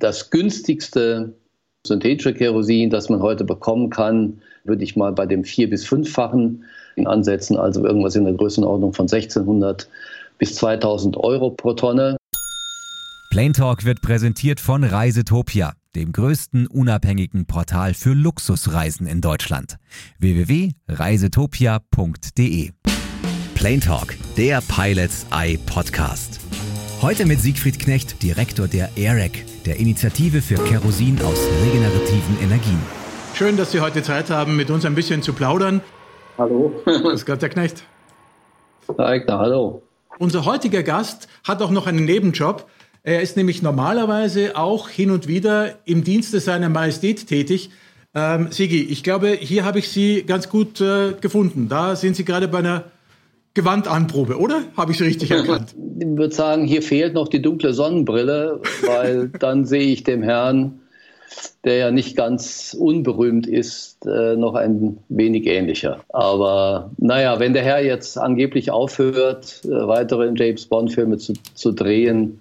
das günstigste synthetische Kerosin, das man heute bekommen kann, würde ich mal bei dem vier- bis fünffachen ansetzen, also irgendwas in der Größenordnung von 1600 bis 2000 Euro pro Tonne. Plain Talk wird präsentiert von Reisetopia, dem größten unabhängigen Portal für Luxusreisen in Deutschland. www.reisetopia.de Plain Talk, der Pilots Eye Podcast. Heute mit Siegfried Knecht, Direktor der AIREC, der Initiative für Kerosin aus regenerativen Energien. Schön, dass Sie heute Zeit haben, mit uns ein bisschen zu plaudern. Hallo. Das Gott, Herr Knecht. Eigner, hallo. Unser heutiger Gast hat auch noch einen Nebenjob. Er ist nämlich normalerweise auch hin und wieder im Dienste seiner Majestät tätig. Ähm, Sigi, ich glaube, hier habe ich Sie ganz gut äh, gefunden. Da sind Sie gerade bei einer Gewandanprobe, oder? Habe ich es richtig erkannt? Ich würde sagen, hier fehlt noch die dunkle Sonnenbrille, weil dann sehe ich dem Herrn, der ja nicht ganz unberühmt ist, äh, noch ein wenig ähnlicher. Aber naja, wenn der Herr jetzt angeblich aufhört, äh, weitere James Bond-Filme zu, zu drehen,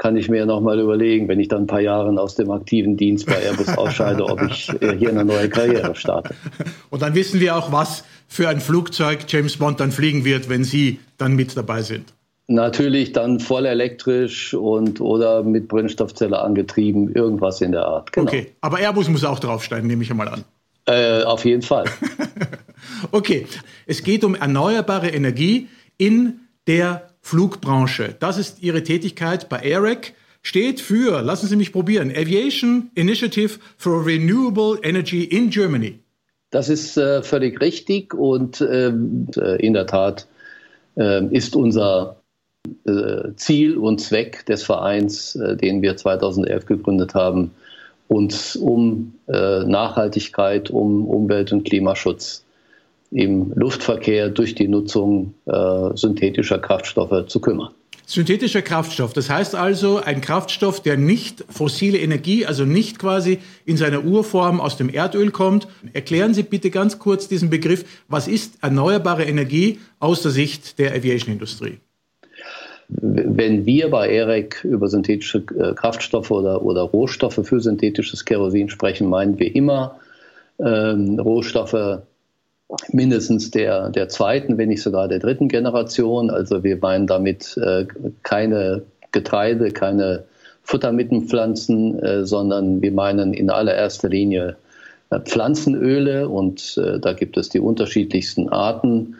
kann ich mir noch mal überlegen, wenn ich dann ein paar Jahre aus dem aktiven Dienst bei Airbus ausscheide, ob ich äh, hier eine neue Karriere starte. Und dann wissen wir auch, was für ein Flugzeug James Bond dann fliegen wird, wenn Sie dann mit dabei sind. Natürlich dann voll elektrisch und oder mit Brennstoffzelle angetrieben, irgendwas in der Art. Genau. Okay, aber Airbus muss auch draufsteigen, nehme ich einmal an. Äh, auf jeden Fall. okay, es geht um erneuerbare Energie in der Flugbranche. Das ist Ihre Tätigkeit bei AIREC. Steht für, lassen Sie mich probieren, Aviation Initiative for Renewable Energy in Germany. Das ist äh, völlig richtig und ähm, äh, in der Tat äh, ist unser äh, Ziel und Zweck des Vereins, äh, den wir 2011 gegründet haben, uns um äh, Nachhaltigkeit, um Umwelt- und Klimaschutz im Luftverkehr durch die Nutzung synthetischer Kraftstoffe zu kümmern. Synthetischer Kraftstoff, das heißt also ein Kraftstoff, der nicht fossile Energie, also nicht quasi in seiner Urform aus dem Erdöl kommt. Erklären Sie bitte ganz kurz diesen Begriff. Was ist erneuerbare Energie aus der Sicht der Aviation-Industrie? Wenn wir bei EREC über synthetische äh, Kraftstoffe oder, oder Rohstoffe für synthetisches Kerosin sprechen, meinen wir immer ähm, Rohstoffe mindestens der, der zweiten, wenn nicht sogar der dritten Generation. Also wir meinen damit äh, keine Getreide, keine Futtermittelpflanzen, äh, sondern wir meinen in allererster Linie äh, Pflanzenöle und äh, da gibt es die unterschiedlichsten Arten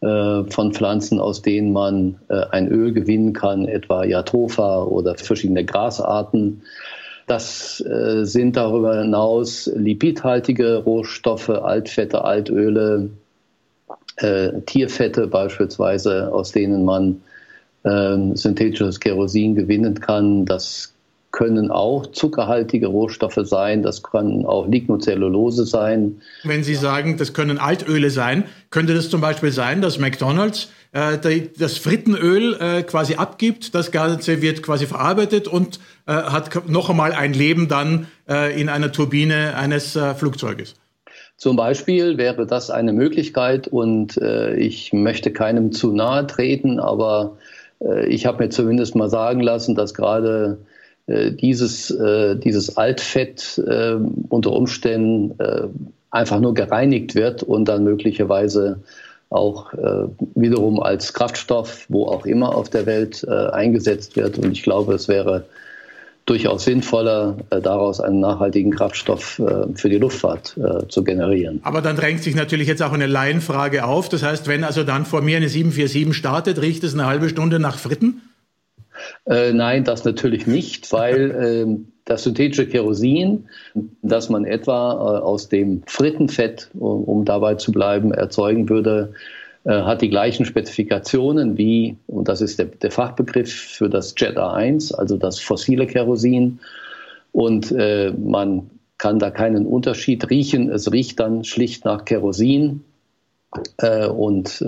äh, von Pflanzen, aus denen man äh, ein Öl gewinnen kann, etwa Jatropha oder verschiedene Grasarten. Das äh, sind darüber hinaus lipidhaltige Rohstoffe, Altfette, Altöle, äh, Tierfette beispielsweise, aus denen man äh, synthetisches Kerosin gewinnen kann. Das können auch zuckerhaltige Rohstoffe sein, das können auch Lignocellulose sein. Wenn Sie sagen, das können Altöle sein, könnte das zum Beispiel sein, dass McDonald's äh, das Frittenöl äh, quasi abgibt, das Ganze wird quasi verarbeitet und äh, hat noch einmal ein Leben dann äh, in einer Turbine eines äh, Flugzeuges. Zum Beispiel wäre das eine Möglichkeit und äh, ich möchte keinem zu nahe treten, aber ich habe mir zumindest mal sagen lassen, dass gerade dieses, äh, dieses Altfett äh, unter Umständen einfach nur gereinigt wird und dann möglicherweise auch wiederum als Kraftstoff, wo auch immer auf der Welt eingesetzt wird. Und ich glaube, es wäre durchaus sinnvoller, daraus einen nachhaltigen Kraftstoff für die Luftfahrt zu generieren. Aber dann drängt sich natürlich jetzt auch eine Laienfrage auf. Das heißt, wenn also dann vor mir eine 747 startet, riecht es eine halbe Stunde nach Fritten? Äh, nein, das natürlich nicht, weil äh, das synthetische Kerosin, das man etwa äh, aus dem Frittenfett, um, um, dabei zu bleiben, erzeugen würde, äh, hat die gleichen Spezifikationen wie, und das ist der, der Fachbegriff für das Jet A1, also das fossile Kerosin. Und äh, man kann da keinen Unterschied riechen. Es riecht dann schlicht nach Kerosin äh, und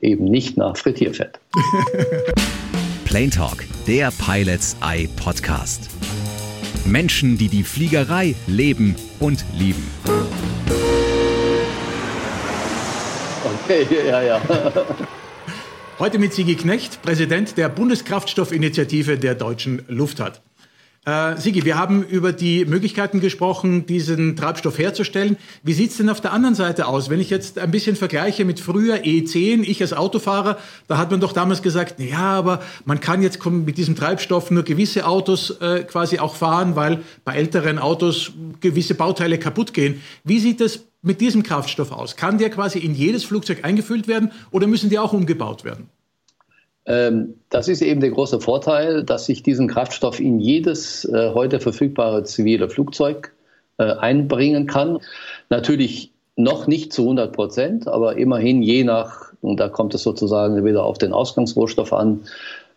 eben nicht nach Frittierfett. Plane Talk, der Pilots Eye Podcast. Menschen, die die Fliegerei leben und lieben. Okay, ja, ja. Heute mit Sigi Knecht, Präsident der Bundeskraftstoffinitiative der deutschen Luftfahrt. Äh, Sigi, wir haben über die Möglichkeiten gesprochen, diesen Treibstoff herzustellen. Wie sieht's denn auf der anderen Seite aus? Wenn ich jetzt ein bisschen vergleiche mit früher E10, ich als Autofahrer, da hat man doch damals gesagt, ja, aber man kann jetzt mit diesem Treibstoff nur gewisse Autos äh, quasi auch fahren, weil bei älteren Autos gewisse Bauteile kaputt gehen. Wie sieht es mit diesem Kraftstoff aus? Kann der quasi in jedes Flugzeug eingefüllt werden oder müssen die auch umgebaut werden? Ähm, das ist eben der große Vorteil, dass ich diesen Kraftstoff in jedes äh, heute verfügbare zivile Flugzeug äh, einbringen kann. Natürlich noch nicht zu 100 Prozent, aber immerhin je nach, und da kommt es sozusagen wieder auf den Ausgangsrohstoff an,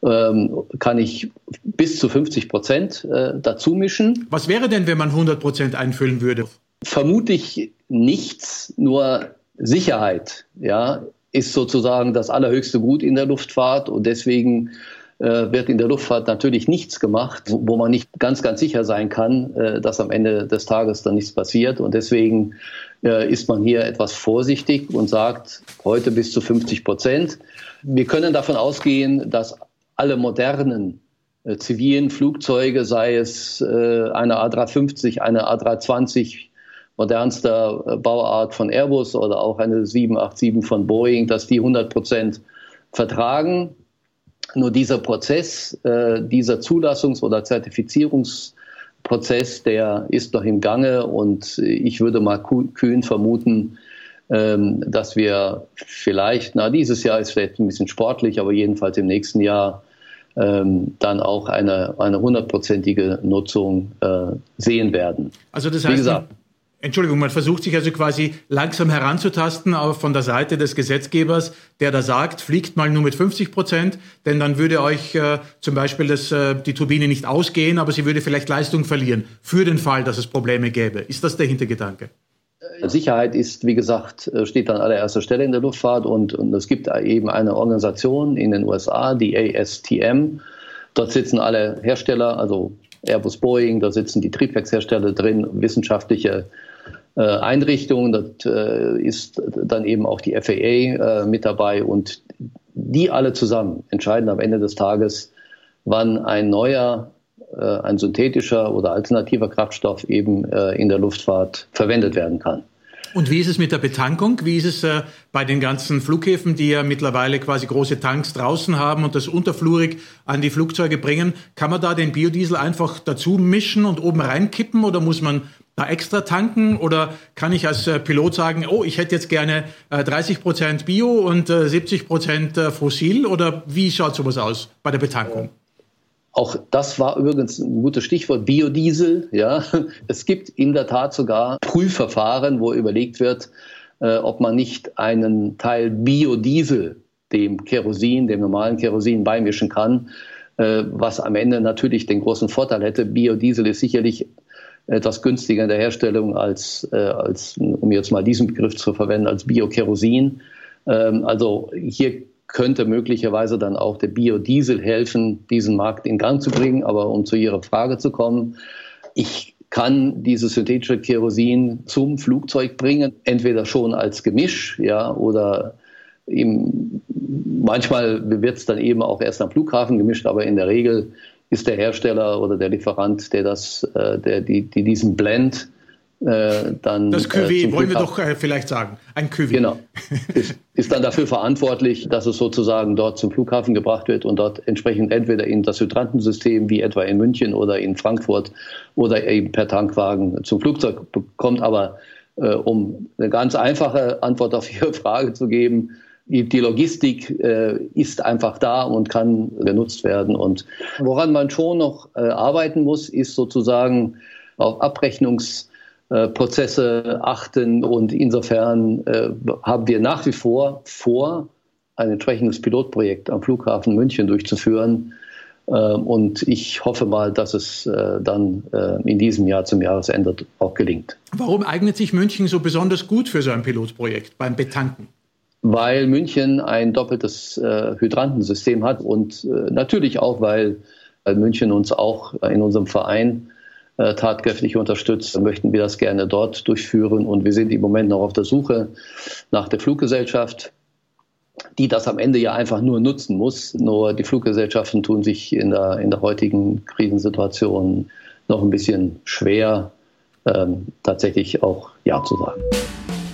ähm, kann ich bis zu 50 Prozent äh, dazu mischen. Was wäre denn, wenn man 100 Prozent einfüllen würde? Vermutlich nichts, nur Sicherheit. Ja, ist sozusagen das allerhöchste Gut in der Luftfahrt und deswegen äh, wird in der Luftfahrt natürlich nichts gemacht, wo man nicht ganz, ganz sicher sein kann, äh, dass am Ende des Tages dann nichts passiert. Und deswegen äh, ist man hier etwas vorsichtig und sagt heute bis zu 50 Prozent. Wir können davon ausgehen, dass alle modernen zivilen Flugzeuge, sei es eine A350, eine A320, modernster äh, Bauart von Airbus oder auch eine 787 von Boeing, dass die 100 Prozent vertragen. Nur dieser Prozess, äh, dieser Zulassungs- oder Zertifizierungsprozess, der ist noch im Gange und ich würde mal kühn vermuten, ähm, dass wir vielleicht, na dieses Jahr ist vielleicht ein bisschen sportlich, aber jedenfalls im nächsten Jahr ähm, dann auch eine, eine hundertprozentige Nutzung äh, sehen werden. Also das heißt, Wie gesagt, Entschuldigung, man versucht sich also quasi langsam heranzutasten von der Seite des Gesetzgebers, der da sagt, fliegt mal nur mit 50 Prozent, denn dann würde euch äh, zum Beispiel das, äh, die Turbine nicht ausgehen, aber sie würde vielleicht Leistung verlieren, für den Fall, dass es Probleme gäbe. Ist das der Hintergedanke? Äh, Sicherheit ist, wie gesagt, äh, steht an allererster Stelle in der Luftfahrt und, und es gibt eben eine Organisation in den USA, die ASTM. Dort sitzen alle Hersteller, also Airbus, Boeing, da sitzen die Triebwerkshersteller drin, wissenschaftliche Einrichtungen. Das äh, ist dann eben auch die FAA äh, mit dabei und die alle zusammen entscheiden am Ende des Tages, wann ein neuer, ein synthetischer oder alternativer Kraftstoff eben in der Luftfahrt verwendet werden kann. Und wie ist es mit der Betankung? Wie ist es äh, bei den ganzen Flughäfen, die ja mittlerweile quasi große Tanks draußen haben und das unterflurig an die Flugzeuge bringen? Kann man da den Biodiesel einfach dazu mischen und oben reinkippen oder muss man da extra tanken oder kann ich als äh, Pilot sagen, oh, ich hätte jetzt gerne äh, 30 Prozent Bio und äh, 70 Prozent äh, Fossil oder wie schaut sowas aus bei der Betankung? Auch das war übrigens ein gutes Stichwort, Biodiesel. Ja. Es gibt in der Tat sogar Prüfverfahren, wo überlegt wird, äh, ob man nicht einen Teil Biodiesel dem Kerosin, dem normalen Kerosin beimischen kann, äh, was am Ende natürlich den großen Vorteil hätte. Biodiesel ist sicherlich etwas günstiger in der Herstellung als, äh, als um jetzt mal diesen Begriff zu verwenden, als Biokerosin. Ähm, also hier könnte möglicherweise dann auch der Biodiesel helfen, diesen Markt in Gang zu bringen. Aber um zu Ihrer Frage zu kommen, ich kann dieses synthetische Kerosin zum Flugzeug bringen, entweder schon als Gemisch, ja, oder eben, manchmal wird es dann eben auch erst am Flughafen gemischt, aber in der Regel ist der Hersteller oder der Lieferant, der das, äh, der die, die diesen Blend äh, dann. Das Cuvée äh, wollen wir doch äh, vielleicht sagen. Ein Cuvée. Genau. Ist, ist, dann dafür verantwortlich, dass es sozusagen dort zum Flughafen gebracht wird und dort entsprechend entweder in das Hydrantensystem, wie etwa in München oder in Frankfurt, oder eben per Tankwagen zum Flugzeug kommt. Aber äh, um eine ganz einfache Antwort auf Ihre Frage zu geben, die, Logistik äh, ist einfach da und kann genutzt werden. Und woran man schon noch äh, arbeiten muss, ist sozusagen auf Abrechnungs äh, achten. Und insofern äh, haben wir nach wie vor vor, ein entsprechendes Pilotprojekt am Flughafen München durchzuführen. Äh, und ich hoffe mal, dass es äh, dann in diesem Jahr zum Jahresende auch gelingt. Warum eignet sich München so besonders gut für so ein Pilotprojekt beim Betanken? Weil München ein doppeltes Hydrantensystem hat und natürlich auch, weil München uns auch in unserem Verein äh, tatkräftig unterstützt, möchten wir das gerne dort durchführen. Und wir sind im Moment noch auf der Suche nach der Fluggesellschaft. die das am Ende ja einfach nur nutzen muss. Nur die Fluggesellschaften tun sich in der, in der heutigen Krisensituation noch ein bisschen schwer, ähm, tatsächlich auch Ja zu sagen.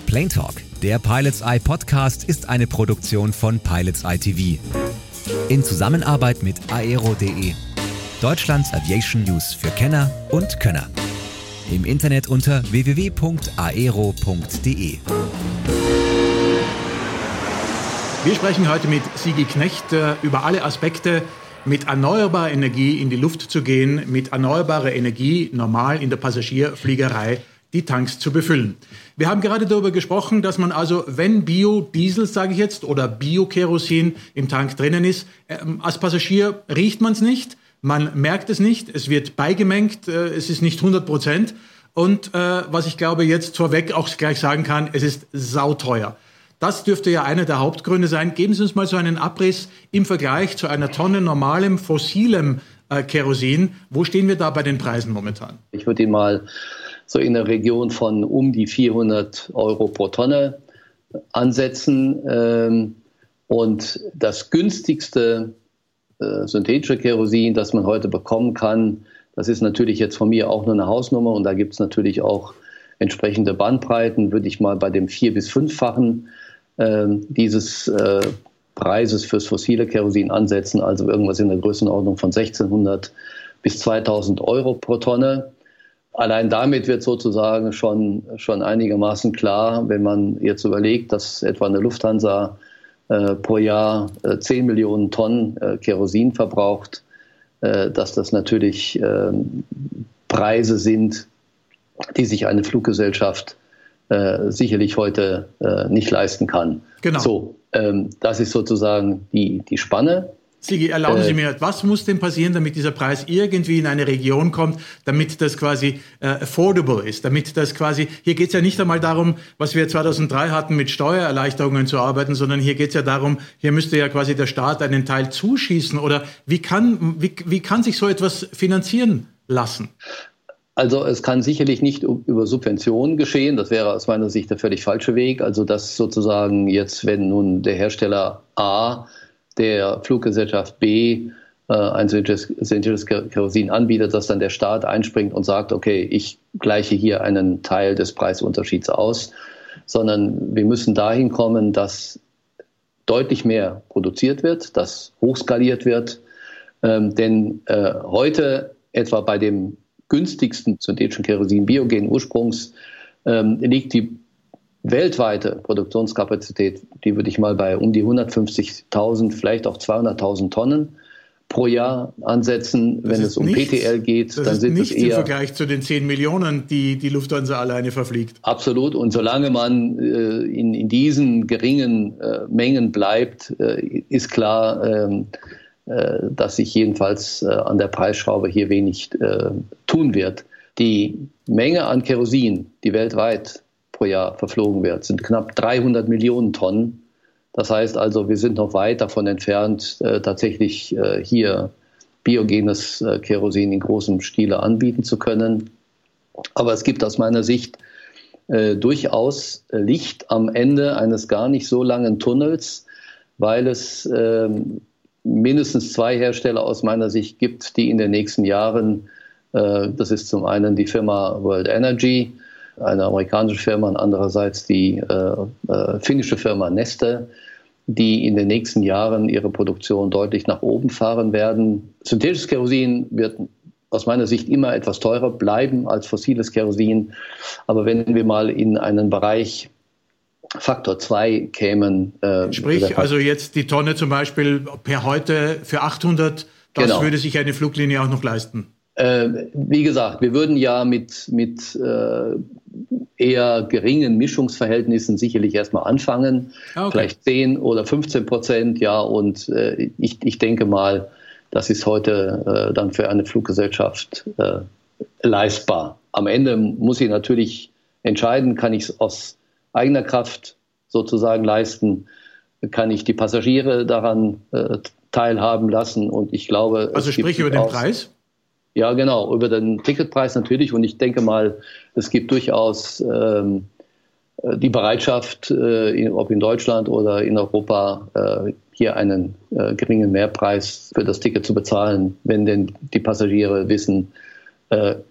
Plane Talk, der Pilots Eye Podcast, ist eine Produktion von Pilots Eye TV. In Zusammenarbeit mit aero.de, Deutschlands Aviation News für Kenner und Könner. Im Internet unter www.aero.de. Wir sprechen heute mit Sigi Knecht äh, über alle Aspekte, mit erneuerbarer Energie in die Luft zu gehen, mit erneuerbarer Energie normal in der Passagierfliegerei die Tanks zu befüllen. Wir haben gerade darüber gesprochen, dass man also, wenn Biodiesel, sage ich jetzt, oder Biokerosin im Tank drinnen ist, ähm, als Passagier riecht man es nicht, man merkt es nicht, es wird beigemengt, äh, es ist nicht 100 Prozent. Und äh, was ich glaube jetzt vorweg auch gleich sagen kann, es ist sauteuer. Das dürfte ja einer der Hauptgründe sein. Geben Sie uns mal so einen Abriss im Vergleich zu einer Tonne normalem fossilem äh, Kerosin. Wo stehen wir da bei den Preisen momentan? Ich würde ihn mal so in der Region von um die 400 Euro pro Tonne ansetzen. Ähm, und das günstigste äh, synthetische Kerosin, das man heute bekommen kann, das ist natürlich jetzt von mir auch nur eine Hausnummer und da gibt es natürlich auch entsprechende Bandbreiten, würde ich mal bei dem vier- bis fünffachen äh, dieses äh, Preises fürs fossile Kerosin ansetzen, also irgendwas in der Größenordnung von 1600 bis 2000 Euro pro Tonne. Allein damit wird sozusagen schon, schon einigermaßen klar, wenn man jetzt überlegt, dass etwa eine Lufthansa äh, pro Jahr äh, 10 Millionen Tonnen äh, Kerosin verbraucht, äh, dass das natürlich ähm, Preise sind, die sich eine Fluggesellschaft äh, sicherlich heute äh, nicht leisten kann. Genau. So, ähm, das ist sozusagen die, die Spanne. Sigi, erlauben Sie äh, mir, was muss denn passieren, damit dieser Preis irgendwie in eine Region kommt, damit das quasi äh, affordable ist, damit das quasi, hier geht es ja nicht einmal darum, was wir 2003 hatten, mit Steuererleichterungen zu arbeiten, sondern hier geht es ja darum, hier müsste ja quasi der Staat einen Teil zuschießen oder wie kann, wie, wie kann sich so etwas finanzieren lassen? Also es kann sicherlich nicht über Subventionen geschehen. Das wäre aus meiner Sicht der völlig falsche Weg. Also dass sozusagen jetzt, wenn nun der Hersteller A der Fluggesellschaft B äh, ein synthetisches Kerosin anbietet, dass dann der Staat einspringt und sagt, okay, ich gleiche hier einen Teil des Preisunterschieds aus, sondern wir müssen dahin kommen, dass deutlich mehr produziert wird, dass hochskaliert wird. Ähm, denn äh, heute etwa bei dem günstigsten synthetischen Kerosin biogenen Ursprungs ähm, liegt die weltweite Produktionskapazität, die würde ich mal bei um die 150.000, vielleicht auch 200.000 Tonnen pro Jahr ansetzen. Wenn es um nichts, PTL geht, dann sind es eher... im Vergleich zu den 10 Millionen, die die Lufthansa alleine verfliegt. Absolut. Und solange man äh, in, in, diesen geringen äh, Mengen bleibt, äh, ist klar, ähm, äh, dass sich jedenfalls äh, an der Preisschraube hier wenig äh, tun wird. Die Menge an Kerosin, die weltweit pro Jahr verflogen wird, sind knapp 300 Millionen Tonnen. Das heißt also, wir sind noch weit davon entfernt, tatsächlich hier biogenes Kerosin in großem Stile anbieten zu können. Aber es gibt aus meiner Sicht äh, durchaus Licht am Ende eines gar nicht so langen Tunnels, weil es ähm, mindestens zwei Hersteller aus meiner Sicht gibt, die in den nächsten Jahren, äh, das ist zum einen die Firma World Energy, eine amerikanische Firma, und andererseits die äh, äh, finnische Firma Neste, die in den nächsten Jahren ihre Produktion deutlich nach oben fahren werden. Synthetisches Kerosin wird aus meiner Sicht immer etwas teurer bleiben als fossiles Kerosin. Aber wenn wir mal in einen Bereich Faktor 2 kämen. Äh, Sprich, also jetzt die Tonne zum Beispiel per heute für 800, das genau. würde sich eine Fluglinie auch noch leisten. Äh, wie gesagt, wir würden ja mit, mit äh, eher geringen Mischungsverhältnissen sicherlich erstmal anfangen. Ah, okay. Vielleicht 10 oder 15 Prozent, ja. Und äh, ich, ich denke mal, das ist heute äh, dann für eine Fluggesellschaft äh, leistbar. Am Ende muss sie natürlich entscheiden, kann ich es aus eigener Kraft sozusagen leisten, kann ich die Passagiere daran äh, teilhaben lassen. Und ich glaube. Also sprich über den Preis? Ja, genau, über den Ticketpreis natürlich. Und ich denke mal, es gibt durchaus ähm, äh, die Bereitschaft, äh, ob in Deutschland oder in Europa, äh, hier einen geringen Mehrpreis für das Ticket zu bezahlen, wenn denn die Passagiere wissen,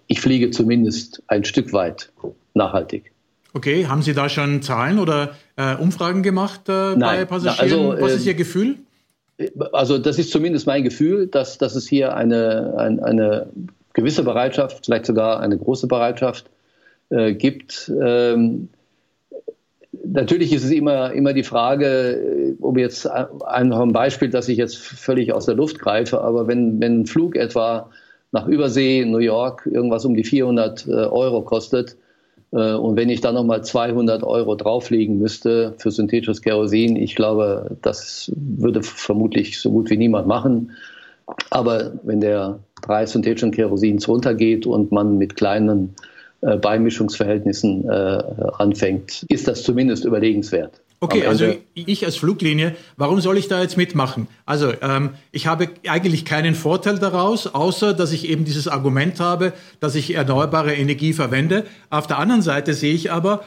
ich fliege zumindest ein Stück weit nachhaltig. Okay, haben Sie da schon Zahlen oder Umfragen gemacht bei Nein, Passagieren? Also, Was ist Ihr Gefühl? Also das ist zumindest mein Gefühl, dass, dass es hier eine, eine, eine gewisse Bereitschaft, vielleicht sogar eine große Bereitschaft äh, gibt, ähm, natürlich ist es immer, immer die Frage, äh, um jetzt ein, ein Beispiel, das ich jetzt völlig aus der Luft greife, aber wenn, wenn ein Flug etwa nach Übersee, New York, irgendwas um die 400 äh, Euro kostet, äh, und wenn ich dann nochmal 200 Euro drauflegen müsste für synthetisches Kerosin, ich glaube, das würde vermutlich so gut wie niemand machen. Aber wenn der Preis synthetischen Kerosins runtergeht und man mit kleinen äh, Beimischungsverhältnissen äh, anfängt, ist das zumindest überlegenswert. Okay, also ich als Fluglinie, warum soll ich da jetzt mitmachen? Also ähm, ich habe eigentlich keinen Vorteil daraus, außer dass ich eben dieses Argument habe, dass ich erneuerbare Energie verwende. Auf der anderen Seite sehe ich aber,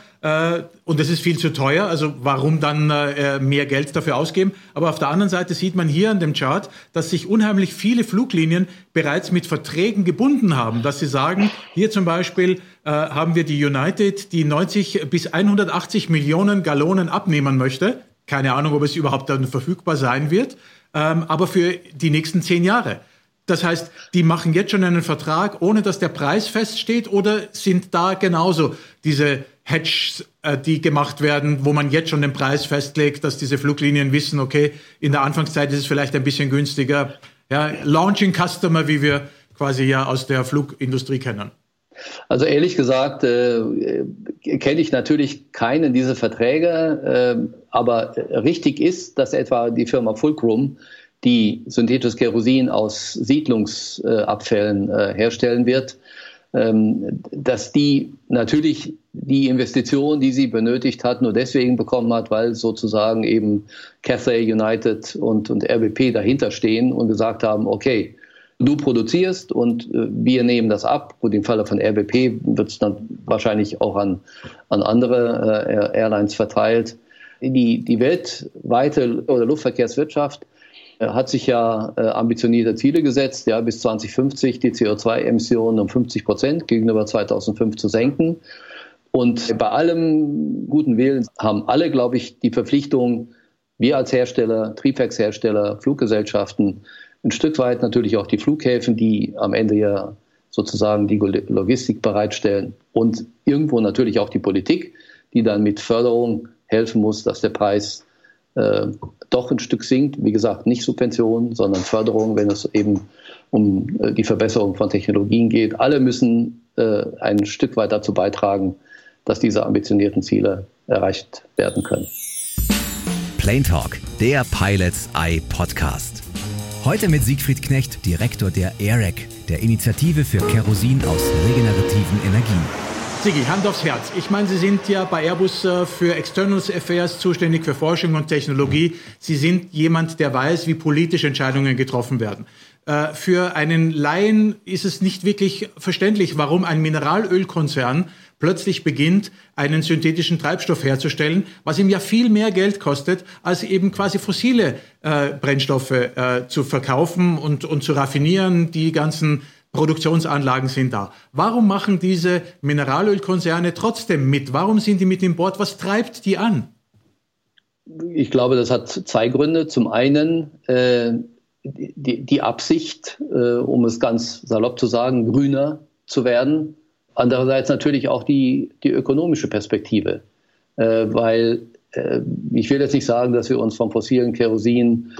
und das ist viel zu teuer, also warum dann äh, mehr Geld dafür ausgeben? Aber auf der anderen Seite sieht man hier an dem Chart, dass sich unheimlich viele Fluglinien bereits mit Verträgen gebunden haben, dass sie sagen, hier zum Beispiel äh, haben wir die United, die 90 bis 180 Millionen Gallonen abnehmen möchte. Keine Ahnung, ob es überhaupt dann verfügbar sein wird, ähm, aber für die nächsten zehn Jahre. Das heißt, die machen jetzt schon einen Vertrag, ohne dass der Preis feststeht, oder sind da genauso diese Hedges, äh, die gemacht werden, wo man jetzt schon den Preis festlegt, dass diese Fluglinien wissen, okay, in der Anfangszeit ist es vielleicht ein bisschen günstiger. Ja, Launching Customer, wie wir quasi ja aus der Flugindustrie kennen. Also ehrlich gesagt äh, kenne ich natürlich keinen dieser Verträge, äh, aber richtig ist, dass etwa die Firma Fulcrum, die synthetisches Kerosin aus Siedlungsabfällen äh, herstellen wird, ähm, dass die natürlich die Investition, die sie benötigt hat, nur deswegen bekommen hat, weil sozusagen eben Cathay United und, und RBP dahinter stehen und gesagt haben, okay, du produzierst und äh, wir nehmen das ab. Und im Falle von RBP wird es dann wahrscheinlich auch an, an andere äh, Airlines verteilt. Die, die weltweite oder Luftverkehrswirtschaft hat sich ja äh, ambitionierte Ziele gesetzt, ja, bis 2050 die CO2-Emissionen um 50 Prozent gegenüber 2005 zu senken. Und bei allem guten Willen haben alle, glaube ich, die Verpflichtung, wir als Hersteller, Triebwerkshersteller, Fluggesellschaften, ein Stück weit natürlich auch die Flughäfen, die am Ende ja sozusagen die Logistik bereitstellen und irgendwo natürlich auch die Politik, die dann mit Förderung helfen muss, dass der Preis äh, doch ein Stück sinkt. Wie gesagt, nicht Subventionen, sondern Förderung, wenn es eben um äh, die Verbesserung von Technologien geht. Alle müssen äh, ein Stück weit dazu beitragen, dass diese ambitionierten Ziele erreicht werden können. Plane Talk, der Pilots Eye Podcast. Heute mit Siegfried Knecht, Direktor der AIREC, der Initiative für Kerosin aus regenerativen Energien. Sigi, Hand aufs Herz. Ich meine, Sie sind ja bei Airbus äh, für Externals Affairs zuständig, für Forschung und Technologie. Sie sind jemand, der weiß, wie politische Entscheidungen getroffen werden. Äh, für einen Laien ist es nicht wirklich verständlich, warum ein Mineralölkonzern plötzlich beginnt, einen synthetischen Treibstoff herzustellen, was ihm ja viel mehr Geld kostet, als eben quasi fossile äh, Brennstoffe äh, zu verkaufen und, und zu raffinieren. Die ganzen Produktionsanlagen sind da. Warum machen diese Mineralölkonzerne trotzdem mit? Warum sind die mit im Board? Was treibt die an? Ich glaube, das hat zwei Gründe. Zum einen äh, die, die, Absicht, äh, um es ganz salopp zu sagen, grüner zu werden Andererseits natürlich auch die, die ökonomische Perspektive, äh, weil äh, ich will jetzt nicht sagen, dass wir uns vom fossilen Kerosin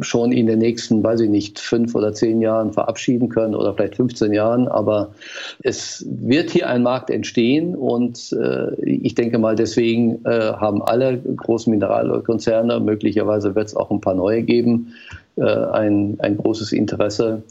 schon in den nächsten, weiß ich nicht, fünf oder zehn Jahren verabschieden können oder vielleicht 15 Jahren, aber es wird hier ein Markt entstehen und äh, ich denke mal, deswegen äh, haben alle großen Mineralölkonzerne, möglicherweise wird es auch ein paar neue geben, äh, ein, ein großes Interesse,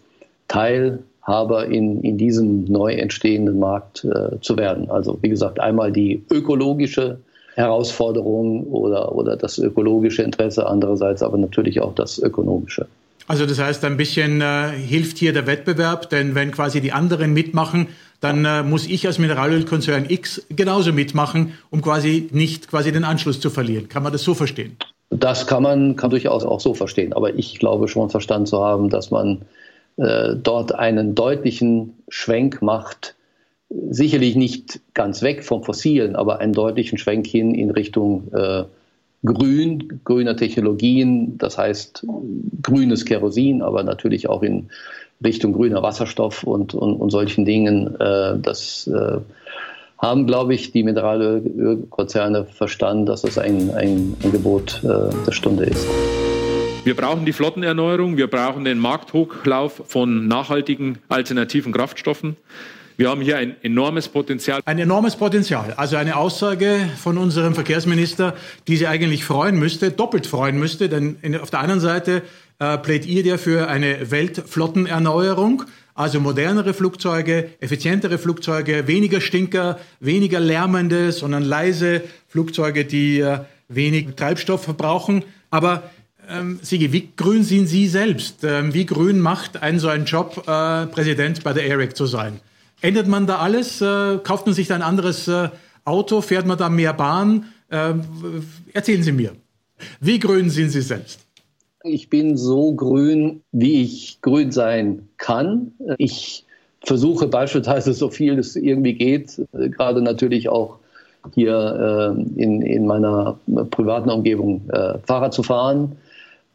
Teil Haber in, in diesem neu entstehenden Markt äh, zu werden. Also wie gesagt, einmal die ökologische Herausforderung oder, oder das ökologische Interesse, andererseits aber natürlich auch das ökonomische. Also das heißt, ein bisschen äh, hilft hier der Wettbewerb, denn wenn quasi die anderen mitmachen, dann äh, muss ich als Mineralölkonzern X genauso mitmachen, um quasi nicht quasi den Anschluss zu verlieren. Kann man das so verstehen? Das kann man kann durchaus auch so verstehen. Aber ich glaube schon verstanden zu haben, dass man äh, dort einen deutlichen Schwenk macht, sicherlich nicht ganz weg vom Fossilen, aber einen deutlichen Schwenk hin in Richtung äh, Grün, grüner Technologien, das heißt grünes Kerosin, aber natürlich auch in Richtung grüner Wasserstoff und, und, und solchen Dingen. Äh, das äh, haben, glaube ich, die Mineralölkonzerne verstanden, dass das ein, ein Angebot äh, der Stunde ist. Wir brauchen die Flottenerneuerung, wir brauchen den Markthochlauf von nachhaltigen alternativen Kraftstoffen. Wir haben hier ein enormes Potenzial. Ein enormes Potenzial. Also eine Aussage von unserem Verkehrsminister, die Sie eigentlich freuen müsste, doppelt freuen müsste, denn auf der anderen Seite äh, plädiert er für eine Weltflottenerneuerung, also modernere Flugzeuge, effizientere Flugzeuge, weniger Stinker, weniger lärmende, sondern leise Flugzeuge, die äh, wenig Treibstoff verbrauchen. Aber ähm, Sigi, wie grün sind Sie selbst? Ähm, wie grün macht ein so einen Job, äh, Präsident bei der ARIC zu sein? Ändert man da alles? Äh, kauft man sich da ein anderes äh, Auto? Fährt man da mehr Bahn? Äh, erzählen Sie mir. Wie grün sind Sie selbst? Ich bin so grün, wie ich grün sein kann. Ich versuche beispielsweise so viel es irgendwie geht, äh, gerade natürlich auch hier äh, in, in meiner privaten Umgebung äh, Fahrrad zu fahren.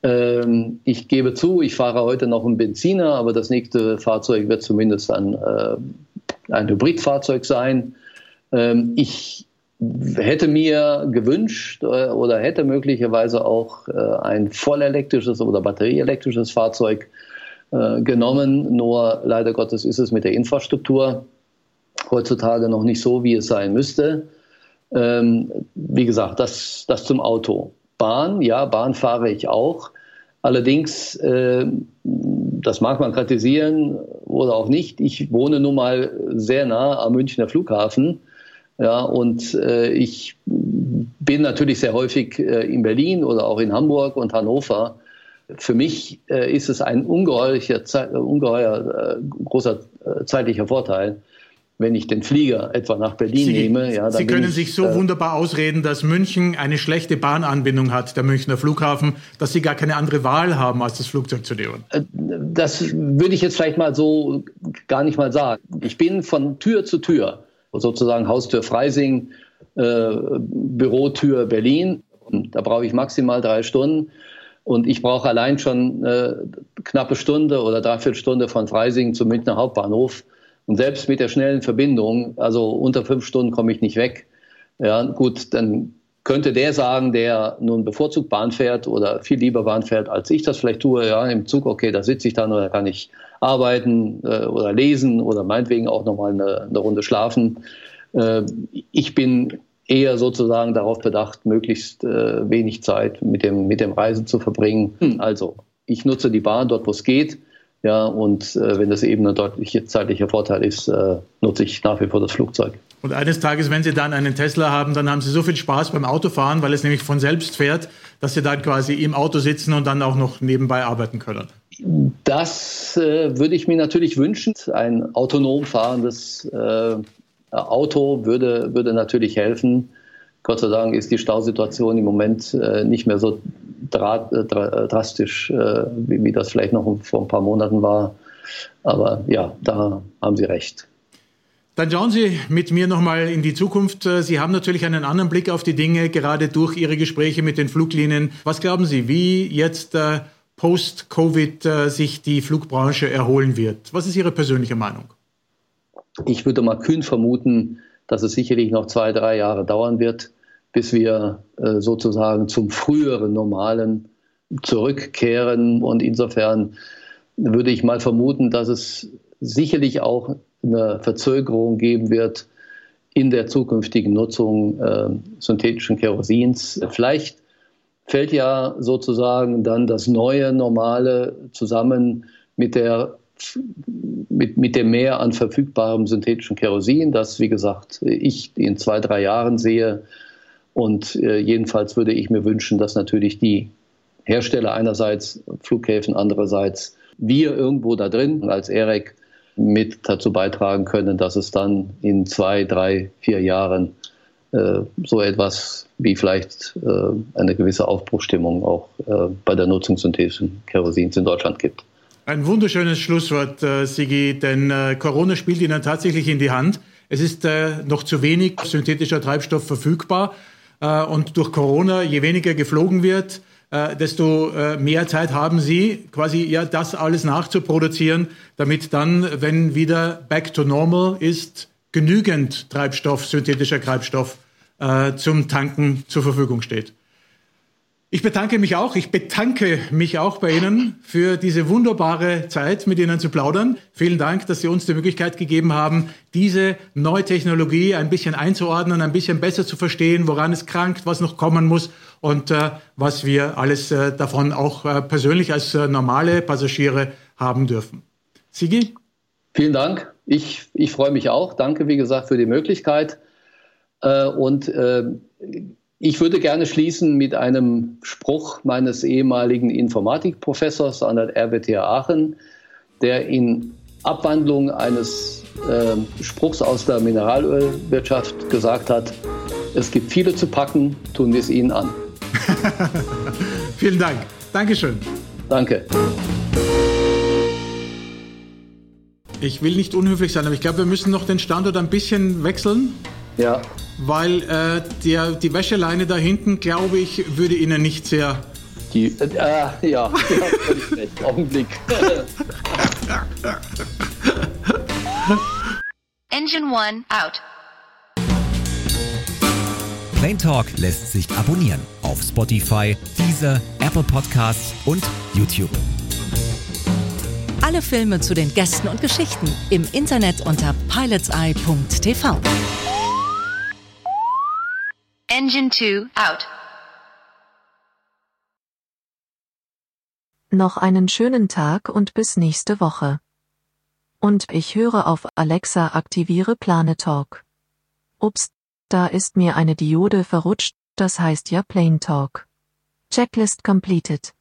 Ähm, ich gebe zu, ich fahre heute noch einen Benziner, aber das nächste Fahrzeug wird zumindest ein äh, ein Hybridfahrzeug sein. Ähm, ich hätte mir gewünscht äh, oder hätte möglicherweise auch äh, ein vollelektrisches oder batterieelektrisches Fahrzeug äh, genommen. Nur leider Gottes ist es mit der Infrastruktur heutzutage noch nicht so, wie es sein müsste. Ähm, wie gesagt, das, das zum Auto. Bahn, ja, Bahn fahre ich auch. Allerdings, das mag man kritisieren oder auch nicht, ich wohne nun mal sehr nah am Münchner Flughafen. Ja, und äh, ich bin natürlich sehr häufig äh, in Berlin oder auch in Hamburg und Hannover. Für mich äh, ist es ein ungeheuer, ungeheuer äh, großer äh, zeitlicher Vorteil, wenn ich den Flieger etwa nach Berlin Sie, nehme. Ja, Sie können ich, sich so äh, wunderbar ausreden, dass München eine schlechte Bahnanbindung hat, der Münchner Flughafen, dass Sie gar keine andere Wahl haben, als das Flugzeug zu nehmen. Äh, das würde ich jetzt vielleicht mal so gar nicht mal sagen. Ich bin von Tür zu Tür, sozusagen Haustür Freising, äh, Bürotür Berlin. Da brauche ich maximal drei Stunden. Und ich brauche allein schon äh, knappe Stunde oder dreiviertel Stunde von Freising zum Münchner Hauptbahnhof und selbst mit der schnellen Verbindung, also unter fünf Stunden komme ich nicht weg. Ja, gut, dann könnte der sagen, der nun bevorzugt Bahn fährt oder viel lieber Bahn fährt, als ich das vielleicht tue, ja, im Zug, okay, da sitze ich dann oder kann ich arbeiten äh, oder lesen oder meinetwegen auch nochmal eine, eine Runde schlafen. Äh, ich bin eher sozusagen darauf bedacht, möglichst äh, wenig Zeit mit dem, mit dem Reisen zu verbringen. Hm. Also, ich nutze die Bahn dort, wo es geht. Ja, und äh, wenn das eben ein deutlicher zeitlicher Vorteil ist, äh, nutze ich nach wie vor das Flugzeug. Und eines Tages, wenn Sie dann einen Tesla haben, dann haben Sie so viel Spaß beim Autofahren, weil es nämlich von selbst fährt, dass Sie dann quasi im Auto sitzen und dann auch noch nebenbei arbeiten können. Das äh, würde ich mir natürlich wünschen. Ein autonom fahrendes äh, Auto würde, würde natürlich helfen. Gott sei Dank ist die Stausituation im Moment äh, nicht mehr so dra dra drastisch, äh, wie, wie, das vielleicht noch vor ein paar Monaten war. Aber ja, da haben Sie recht. Dann schauen Sie mit mir nochmal in die Zukunft. Sie haben natürlich einen anderen Blick auf die Dinge, gerade durch Ihre Gespräche mit den Fluglinien. Was glauben Sie, wie jetzt äh, post-Covid äh, sich die Flugbranche erholen wird? Was ist Ihre persönliche Meinung? Ich würde mal kühn vermuten, dass es sicherlich noch zwei, drei Jahre dauern wird, bis wir äh, sozusagen zum früheren Normalen zurückkehren. Und insofern würde ich mal vermuten, dass es sicherlich auch eine Verzögerung geben wird in der zukünftigen Nutzung äh, synthetischen Kerosins. Vielleicht fällt ja sozusagen dann das neue Normale zusammen mit der mit, mit dem Mehr an verfügbarem synthetischen Kerosin, das, wie gesagt, ich in zwei, drei Jahren sehe, und äh, jedenfalls würde ich mir wünschen, dass natürlich die Hersteller einerseits, Flughäfen andererseits, wir irgendwo da drin als EREC mit dazu beitragen können, dass es dann in zwei, drei, vier Jahren äh, so etwas wie vielleicht äh, eine gewisse Aufbruchstimmung auch äh, bei der Nutzung synthetischen Kerosins in Deutschland gibt. Ein wunderschönes Schlusswort, äh, Sigi, denn äh, Corona spielt Ihnen tatsächlich in die Hand. Es ist noch zu wenig synthetischer Treibstoff verfügbar und durch Corona, je weniger geflogen wird, desto mehr Zeit haben Sie, quasi ja das alles nachzuproduzieren, damit dann, wenn wieder back to normal ist, genügend Treibstoff, synthetischer Treibstoff äh, zum Tanken zur Verfügung steht. Ich bedanke mich auch, ich bedanke mich auch bei Ihnen für diese wunderbare Zeit, mit Ihnen zu plaudern. Vielen Dank, dass Sie uns die Möglichkeit gegeben haben, diese neue Technologie ein bisschen einzuordnen, ein bisschen besser zu verstehen, woran es krankt, was noch kommen muss und äh, was wir alles äh, davon auch äh, persönlich als äh, normale Passagiere haben dürfen. Sigi? Vielen Dank. Ich, ich freue mich auch. Danke, wie gesagt, für die Möglichkeit. Äh, und äh, ich würde gerne schließen mit einem Spruch meines ehemaligen Informatikprofessors an der RWTH Aachen, der in Abwandlung eines äh, Spruchs aus der Mineralölwirtschaft gesagt hat, es gibt viele zu packen, tun wir es ihnen an. Vielen Dank. Dankeschön. Danke. Ich will nicht unhöflich sein, aber ich glaube, wir müssen noch den Standort ein bisschen wechseln. Ja. Weil äh, der, die Wäscheleine da hinten, glaube ich, würde Ihnen nicht sehr. Die, äh, ja, ja, völlig recht. Augenblick. Engine One out. Plain Talk lässt sich abonnieren auf Spotify, Deezer, Apple Podcasts und YouTube. Alle Filme zu den Gästen und Geschichten im Internet unter pilotseye.tv. Engine 2 out. Noch einen schönen Tag und bis nächste Woche. Und ich höre auf Alexa aktiviere Planetalk. Ups, da ist mir eine Diode verrutscht, das heißt ja Plane Talk. Checklist completed.